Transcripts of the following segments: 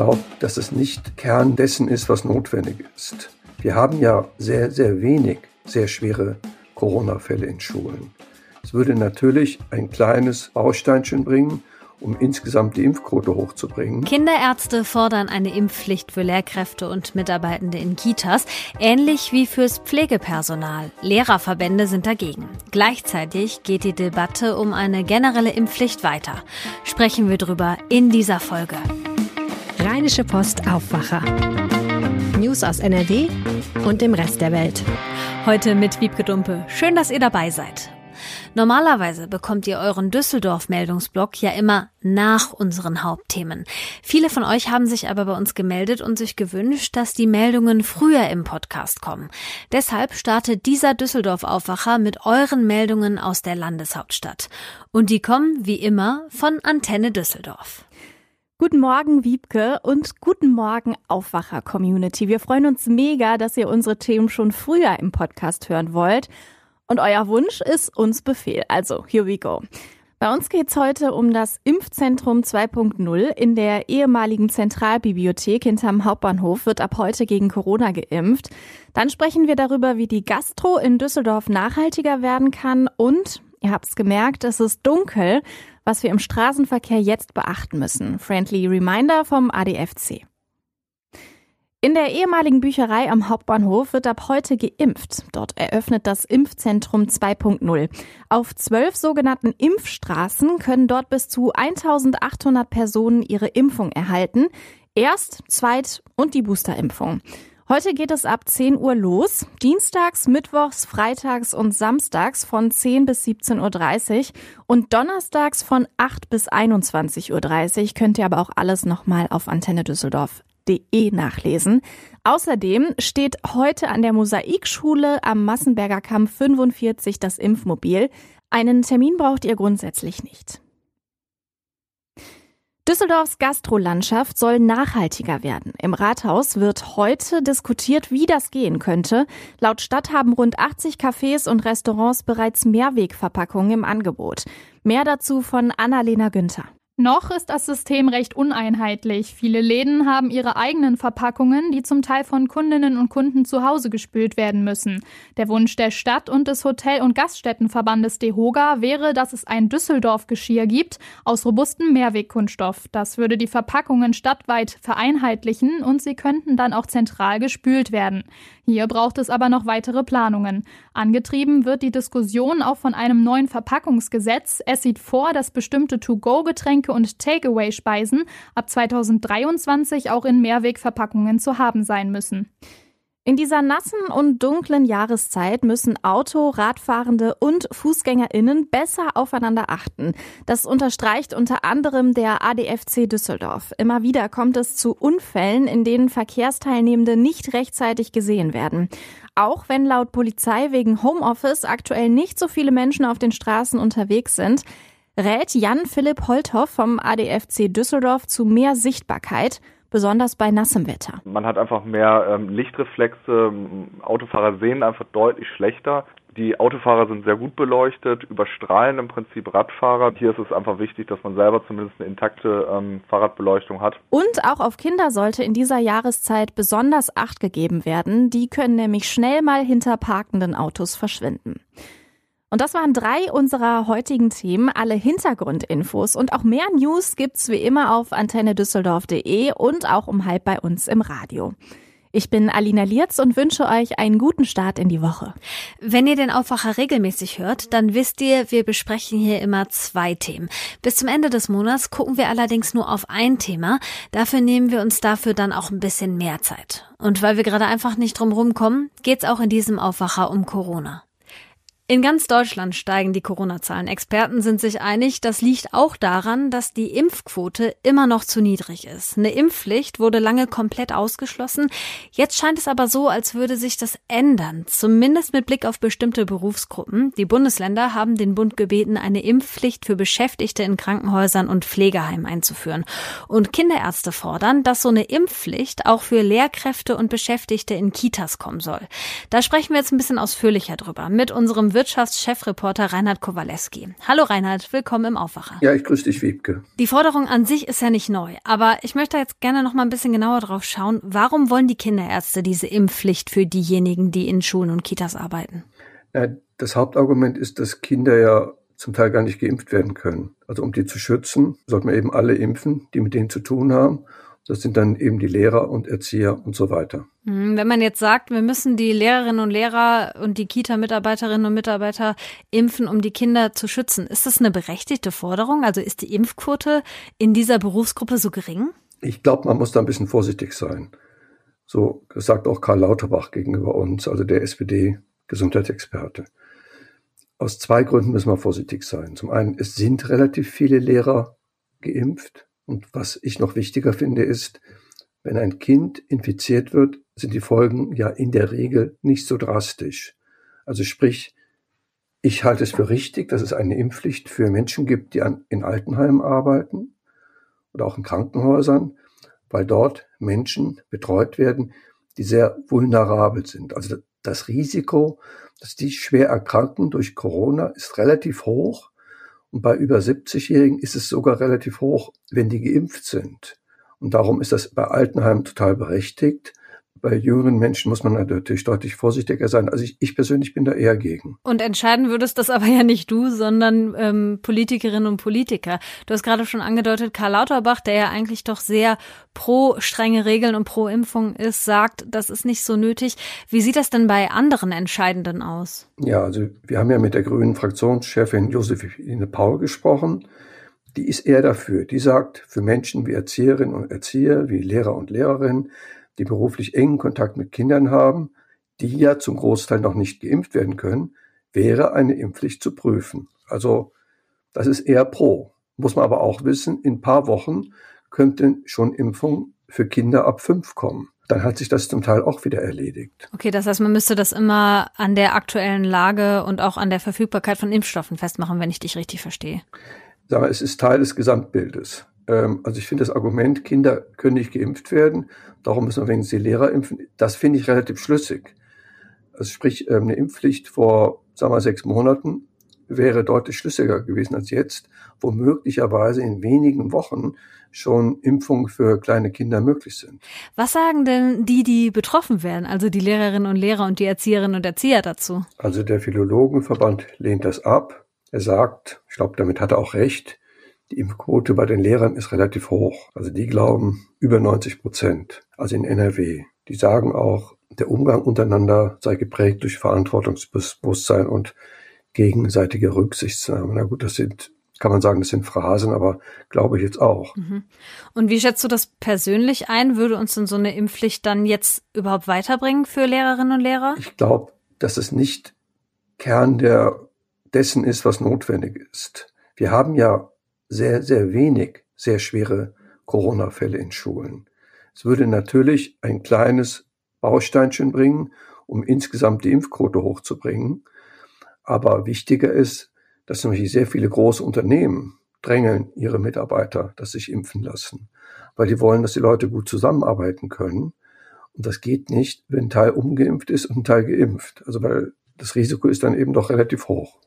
glaube, dass es nicht Kern dessen ist, was notwendig ist. Wir haben ja sehr, sehr wenig sehr schwere Corona-Fälle in Schulen. Es würde natürlich ein kleines Bausteinchen bringen, um insgesamt die Impfquote hochzubringen. Kinderärzte fordern eine Impfpflicht für Lehrkräfte und Mitarbeitende in Kitas, ähnlich wie fürs Pflegepersonal. Lehrerverbände sind dagegen. Gleichzeitig geht die Debatte um eine generelle Impfpflicht weiter. Sprechen wir drüber in dieser Folge. Rheinische Post Aufwacher. News aus NRW und dem Rest der Welt. Heute mit Wiebke Dumpe. Schön, dass ihr dabei seid. Normalerweise bekommt ihr euren Düsseldorf-Meldungsblock ja immer nach unseren Hauptthemen. Viele von euch haben sich aber bei uns gemeldet und sich gewünscht, dass die Meldungen früher im Podcast kommen. Deshalb startet dieser Düsseldorf-Aufwacher mit euren Meldungen aus der Landeshauptstadt. Und die kommen, wie immer, von Antenne Düsseldorf. Guten Morgen, Wiebke, und guten Morgen, Aufwacher-Community. Wir freuen uns mega, dass ihr unsere Themen schon früher im Podcast hören wollt. Und euer Wunsch ist uns Befehl. Also, here we go. Bei uns geht's heute um das Impfzentrum 2.0. In der ehemaligen Zentralbibliothek hinterm Hauptbahnhof wird ab heute gegen Corona geimpft. Dann sprechen wir darüber, wie die Gastro in Düsseldorf nachhaltiger werden kann. Und, ihr habt's gemerkt, es ist dunkel, was wir im Straßenverkehr jetzt beachten müssen. Friendly Reminder vom ADFC. In der ehemaligen Bücherei am Hauptbahnhof wird ab heute geimpft. Dort eröffnet das Impfzentrum 2.0. Auf zwölf sogenannten Impfstraßen können dort bis zu 1800 Personen ihre Impfung erhalten. Erst, zweit und die Boosterimpfung. Heute geht es ab 10 Uhr los. Dienstags, Mittwochs, Freitags und Samstags von 10 bis 17.30 Uhr und donnerstags von 8 bis 21.30 Uhr. Könnt ihr aber auch alles nochmal auf Antenne Düsseldorf nachlesen. Außerdem steht heute an der Mosaikschule am Massenberger Kamm 45 das Impfmobil. Einen Termin braucht ihr grundsätzlich nicht. Düsseldorfs Gastrolandschaft soll nachhaltiger werden. Im Rathaus wird heute diskutiert, wie das gehen könnte. Laut Stadt haben rund 80 Cafés und Restaurants bereits Mehrwegverpackungen im Angebot. Mehr dazu von Annalena Günther. Noch ist das System recht uneinheitlich. Viele Läden haben ihre eigenen Verpackungen, die zum Teil von Kundinnen und Kunden zu Hause gespült werden müssen. Der Wunsch der Stadt und des Hotel- und Gaststättenverbandes DEHOGA wäre, dass es ein Düsseldorf-Geschirr gibt aus robustem Mehrwegkunststoff. Das würde die Verpackungen stadtweit vereinheitlichen und sie könnten dann auch zentral gespült werden. Hier braucht es aber noch weitere Planungen. Angetrieben wird die Diskussion auch von einem neuen Verpackungsgesetz. Es sieht vor, dass bestimmte To-Go-Getränke und Takeaway-Speisen ab 2023 auch in Mehrwegverpackungen zu haben sein müssen. In dieser nassen und dunklen Jahreszeit müssen Auto, Radfahrende und Fußgängerinnen besser aufeinander achten. Das unterstreicht unter anderem der ADFC Düsseldorf. Immer wieder kommt es zu Unfällen, in denen Verkehrsteilnehmende nicht rechtzeitig gesehen werden. Auch wenn laut Polizei wegen Homeoffice aktuell nicht so viele Menschen auf den Straßen unterwegs sind, rät Jan Philipp Holthoff vom ADFC Düsseldorf zu mehr Sichtbarkeit besonders bei nassem Wetter. Man hat einfach mehr ähm, Lichtreflexe, Autofahrer sehen einfach deutlich schlechter. Die Autofahrer sind sehr gut beleuchtet, überstrahlen im Prinzip Radfahrer. Hier ist es einfach wichtig, dass man selber zumindest eine intakte ähm, Fahrradbeleuchtung hat. Und auch auf Kinder sollte in dieser Jahreszeit besonders Acht gegeben werden. Die können nämlich schnell mal hinter parkenden Autos verschwinden. Und das waren drei unserer heutigen Themen. Alle Hintergrundinfos und auch mehr News gibt's wie immer auf antennedüsseldorf.de und auch um halb bei uns im Radio. Ich bin Alina Lierz und wünsche euch einen guten Start in die Woche. Wenn ihr den Aufwacher regelmäßig hört, dann wisst ihr, wir besprechen hier immer zwei Themen. Bis zum Ende des Monats gucken wir allerdings nur auf ein Thema. Dafür nehmen wir uns dafür dann auch ein bisschen mehr Zeit. Und weil wir gerade einfach nicht drum rumkommen, geht's auch in diesem Aufwacher um Corona. In ganz Deutschland steigen die Corona-Zahlen. Experten sind sich einig, das liegt auch daran, dass die Impfquote immer noch zu niedrig ist. Eine Impfpflicht wurde lange komplett ausgeschlossen. Jetzt scheint es aber so, als würde sich das ändern, zumindest mit Blick auf bestimmte Berufsgruppen. Die Bundesländer haben den Bund gebeten, eine Impfpflicht für Beschäftigte in Krankenhäusern und Pflegeheimen einzuführen. Und Kinderärzte fordern, dass so eine Impfpflicht auch für Lehrkräfte und Beschäftigte in Kitas kommen soll. Da sprechen wir jetzt ein bisschen ausführlicher drüber mit unserem Wirtschaftschefreporter Reinhard Kowalewski. Hallo Reinhard, willkommen im Aufwacher. Ja, ich grüße dich, Wiebke. Die Forderung an sich ist ja nicht neu, aber ich möchte jetzt gerne noch mal ein bisschen genauer drauf schauen. Warum wollen die Kinderärzte diese Impfpflicht für diejenigen, die in Schulen und Kitas arbeiten? Ja, das Hauptargument ist, dass Kinder ja zum Teil gar nicht geimpft werden können. Also um die zu schützen, sollten wir eben alle impfen, die mit denen zu tun haben. Das sind dann eben die Lehrer und Erzieher und so weiter. Hm, wenn man jetzt sagt, wir müssen die Lehrerinnen und Lehrer und die Kita-Mitarbeiterinnen und Mitarbeiter impfen, um die Kinder zu schützen, ist das eine berechtigte Forderung? Also ist die Impfquote in dieser Berufsgruppe so gering? Ich glaube, man muss da ein bisschen vorsichtig sein. So sagt auch Karl Lauterbach gegenüber uns, also der SPD-Gesundheitsexperte. Aus zwei Gründen müssen wir vorsichtig sein. Zum einen, es sind relativ viele Lehrer geimpft. Und was ich noch wichtiger finde, ist, wenn ein Kind infiziert wird, sind die Folgen ja in der Regel nicht so drastisch. Also sprich, ich halte es für richtig, dass es eine Impfpflicht für Menschen gibt, die an, in Altenheimen arbeiten oder auch in Krankenhäusern, weil dort Menschen betreut werden, die sehr vulnerabel sind. Also das Risiko, dass die schwer erkranken durch Corona, ist relativ hoch. Und bei über 70-Jährigen ist es sogar relativ hoch, wenn die geimpft sind. Und darum ist das bei Altenheimen total berechtigt. Bei jüngeren Menschen muss man natürlich deutlich vorsichtiger sein. Also ich, ich persönlich bin da eher gegen. Und entscheiden würdest das aber ja nicht du, sondern ähm, Politikerinnen und Politiker. Du hast gerade schon angedeutet, Karl Lauterbach, der ja eigentlich doch sehr pro strenge Regeln und pro Impfung ist, sagt, das ist nicht so nötig. Wie sieht das denn bei anderen Entscheidenden aus? Ja, also wir haben ja mit der grünen Fraktionschefin Josephine Paul gesprochen. Die ist eher dafür. Die sagt, für Menschen wie Erzieherinnen und Erzieher, wie Lehrer und Lehrerinnen, die beruflich engen Kontakt mit Kindern haben, die ja zum Großteil noch nicht geimpft werden können, wäre eine Impfpflicht zu prüfen. Also das ist eher pro. Muss man aber auch wissen, in ein paar Wochen könnten schon Impfungen für Kinder ab fünf kommen. Dann hat sich das zum Teil auch wieder erledigt. Okay, das heißt, man müsste das immer an der aktuellen Lage und auch an der Verfügbarkeit von Impfstoffen festmachen, wenn ich dich richtig verstehe. Sag mal, es ist Teil des Gesamtbildes. Ähm, also ich finde das Argument, Kinder können nicht geimpft werden, darum müssen wir wenigstens die Lehrer impfen, das finde ich relativ schlüssig. Also sprich, ähm, eine Impfpflicht vor, sagen wir, sechs Monaten wäre deutlich schlüssiger gewesen als jetzt, wo möglicherweise in wenigen Wochen schon Impfungen für kleine Kinder möglich sind. Was sagen denn die, die betroffen werden, also die Lehrerinnen und Lehrer und die Erzieherinnen und Erzieher dazu? Also der Philologenverband lehnt das ab. Er sagt, ich glaube, damit hat er auch recht, die Impfquote bei den Lehrern ist relativ hoch. Also die glauben über 90 Prozent, also in NRW. Die sagen auch, der Umgang untereinander sei geprägt durch Verantwortungsbewusstsein und gegenseitige Rücksichtnahme. Na gut, das sind, kann man sagen, das sind Phrasen, aber glaube ich jetzt auch. Mhm. Und wie schätzt du das persönlich ein? Würde uns denn so eine Impfpflicht dann jetzt überhaupt weiterbringen für Lehrerinnen und Lehrer? Ich glaube, dass es nicht Kern der, dessen ist, was notwendig ist. Wir haben ja sehr, sehr wenig sehr schwere Corona-Fälle in Schulen. Es würde natürlich ein kleines Bausteinchen bringen, um insgesamt die Impfquote hochzubringen. Aber wichtiger ist, dass nämlich sehr viele große Unternehmen drängeln ihre Mitarbeiter, dass sich impfen lassen, weil die wollen, dass die Leute gut zusammenarbeiten können. Und das geht nicht, wenn ein Teil ungeimpft ist und ein Teil geimpft. Also weil das Risiko ist dann eben doch relativ hoch.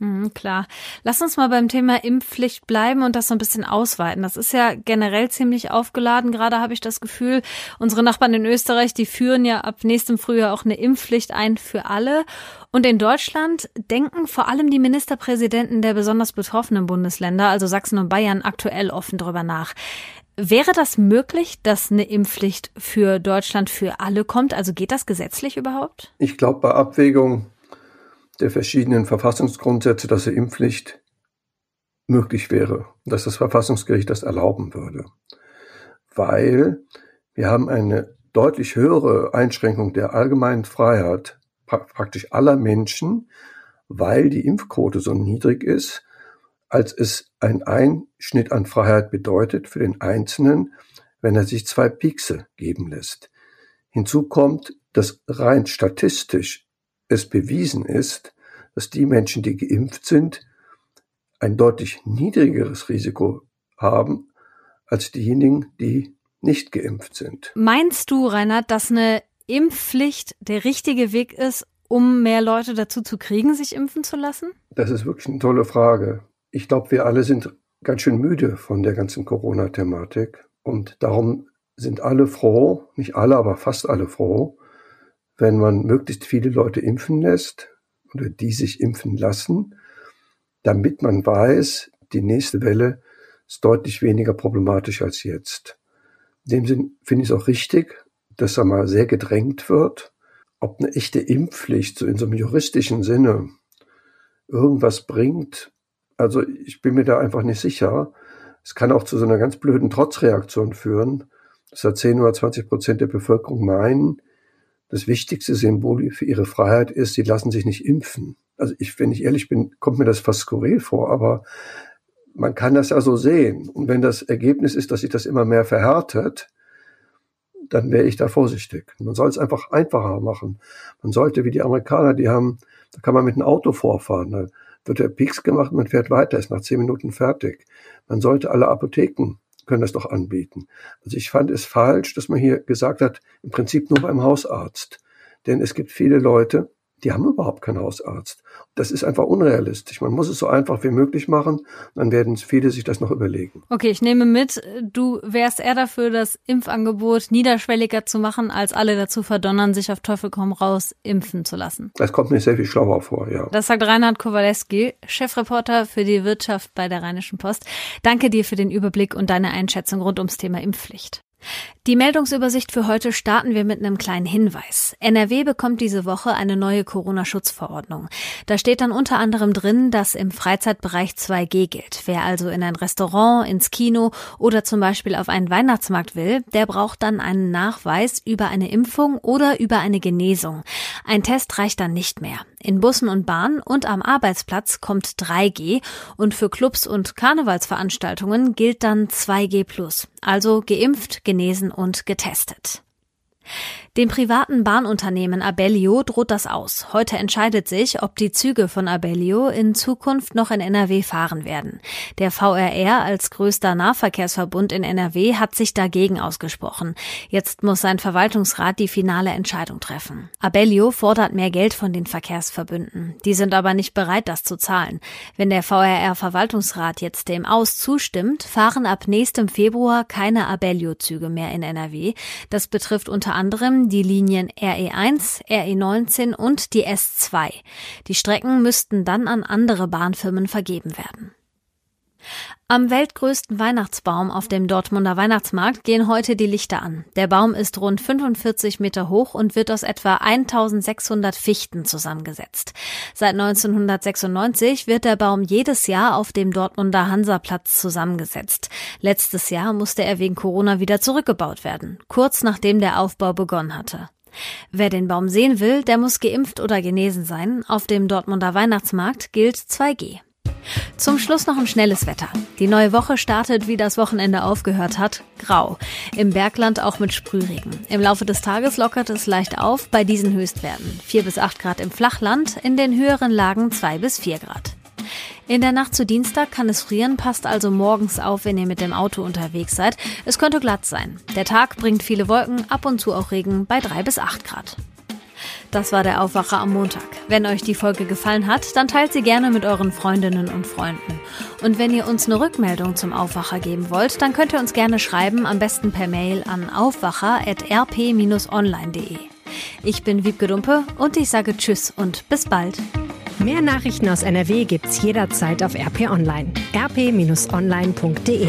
Mhm, klar. Lass uns mal beim Thema Impfpflicht bleiben und das so ein bisschen ausweiten. Das ist ja generell ziemlich aufgeladen. Gerade habe ich das Gefühl, unsere Nachbarn in Österreich, die führen ja ab nächstem Frühjahr auch eine Impfpflicht ein für alle. Und in Deutschland denken vor allem die Ministerpräsidenten der besonders betroffenen Bundesländer, also Sachsen und Bayern, aktuell offen drüber nach. Wäre das möglich, dass eine Impfpflicht für Deutschland für alle kommt? Also geht das gesetzlich überhaupt? Ich glaube, bei Abwägung der verschiedenen Verfassungsgrundsätze, dass eine Impfpflicht möglich wäre, dass das Verfassungsgericht das erlauben würde. Weil wir haben eine deutlich höhere Einschränkung der allgemeinen Freiheit praktisch aller Menschen weil die Impfquote so niedrig ist, als es ein Einschnitt an Freiheit bedeutet für den Einzelnen, wenn er sich zwei Piekse geben lässt. Hinzu kommt, dass rein statistisch es bewiesen ist, dass die Menschen, die geimpft sind, ein deutlich niedrigeres Risiko haben als diejenigen, die nicht geimpft sind. Meinst du, Reinhard, dass eine Impfpflicht der richtige Weg ist, um mehr Leute dazu zu kriegen, sich impfen zu lassen? Das ist wirklich eine tolle Frage. Ich glaube, wir alle sind ganz schön müde von der ganzen Corona-Thematik und darum sind alle froh, nicht alle, aber fast alle froh, wenn man möglichst viele Leute impfen lässt oder die sich impfen lassen, damit man weiß, die nächste Welle ist deutlich weniger problematisch als jetzt. In dem Sinn finde ich es auch richtig, dass da mal sehr gedrängt wird, ob eine echte Impfpflicht so in so einem juristischen Sinne irgendwas bringt. Also ich bin mir da einfach nicht sicher. Es kann auch zu so einer ganz blöden Trotzreaktion führen, dass da 10 oder 20 Prozent der Bevölkerung meinen, das wichtigste Symbol für ihre Freiheit ist, sie lassen sich nicht impfen. Also ich, wenn ich ehrlich bin, kommt mir das fast skurril vor, aber man kann das ja so sehen. Und wenn das Ergebnis ist, dass sich das immer mehr verhärtet, dann wäre ich da vorsichtig. Man soll es einfach einfacher machen. Man sollte, wie die Amerikaner, die haben, da kann man mit einem Auto vorfahren. Da wird der Peaks gemacht, man fährt weiter, ist nach zehn Minuten fertig. Man sollte alle Apotheken können das doch anbieten. Also ich fand es falsch, dass man hier gesagt hat, im Prinzip nur beim Hausarzt. Denn es gibt viele Leute, die haben überhaupt keinen Hausarzt. Das ist einfach unrealistisch. Man muss es so einfach wie möglich machen, dann werden viele sich das noch überlegen. Okay, ich nehme mit, du wärst eher dafür, das Impfangebot niederschwelliger zu machen, als alle dazu verdonnern, sich auf Teufel komm raus impfen zu lassen. Das kommt mir sehr viel schlauer vor, ja. Das sagt Reinhard Kowaleski, Chefreporter für die Wirtschaft bei der Rheinischen Post. Danke dir für den Überblick und deine Einschätzung rund ums Thema Impfpflicht. Die Meldungsübersicht für heute starten wir mit einem kleinen Hinweis. NRW bekommt diese Woche eine neue Corona-Schutzverordnung. Da steht dann unter anderem drin, dass im Freizeitbereich 2G gilt. Wer also in ein Restaurant, ins Kino oder zum Beispiel auf einen Weihnachtsmarkt will, der braucht dann einen Nachweis über eine Impfung oder über eine Genesung. Ein Test reicht dann nicht mehr. In Bussen und Bahnen und am Arbeitsplatz kommt 3G und für Clubs und Karnevalsveranstaltungen gilt dann 2G+, also geimpft, genesen und getestet. Dem privaten Bahnunternehmen Abellio droht das aus. Heute entscheidet sich, ob die Züge von Abellio in Zukunft noch in NRW fahren werden. Der VRR als größter Nahverkehrsverbund in NRW hat sich dagegen ausgesprochen. Jetzt muss sein Verwaltungsrat die finale Entscheidung treffen. Abellio fordert mehr Geld von den Verkehrsverbünden. Die sind aber nicht bereit, das zu zahlen. Wenn der VRR-Verwaltungsrat jetzt dem Aus zustimmt, fahren ab nächstem Februar keine Abellio-Züge mehr in NRW. Das betrifft unter anderem die Linien RE1, RE19 und die S2. Die Strecken müssten dann an andere Bahnfirmen vergeben werden. Am weltgrößten Weihnachtsbaum auf dem Dortmunder Weihnachtsmarkt gehen heute die Lichter an. Der Baum ist rund 45 Meter hoch und wird aus etwa 1600 Fichten zusammengesetzt. Seit 1996 wird der Baum jedes Jahr auf dem Dortmunder Hansaplatz zusammengesetzt. Letztes Jahr musste er wegen Corona wieder zurückgebaut werden, kurz nachdem der Aufbau begonnen hatte. Wer den Baum sehen will, der muss geimpft oder genesen sein. Auf dem Dortmunder Weihnachtsmarkt gilt 2G. Zum Schluss noch ein schnelles Wetter. Die neue Woche startet, wie das Wochenende aufgehört hat, grau. Im Bergland auch mit Sprühregen. Im Laufe des Tages lockert es leicht auf bei diesen Höchstwerten. 4 bis 8 Grad im Flachland, in den höheren Lagen 2 bis 4 Grad. In der Nacht zu Dienstag kann es frieren, passt also morgens auf, wenn ihr mit dem Auto unterwegs seid. Es könnte glatt sein. Der Tag bringt viele Wolken, ab und zu auch Regen bei 3 bis 8 Grad. Das war der Aufwacher am Montag. Wenn euch die Folge gefallen hat, dann teilt sie gerne mit euren Freundinnen und Freunden. Und wenn ihr uns eine Rückmeldung zum Aufwacher geben wollt, dann könnt ihr uns gerne schreiben, am besten per Mail an aufwacher.rp-online.de. Ich bin Wiebke Dumpe und ich sage Tschüss und bis bald. Mehr Nachrichten aus NRW gibt's jederzeit auf RP Online. rp-online.de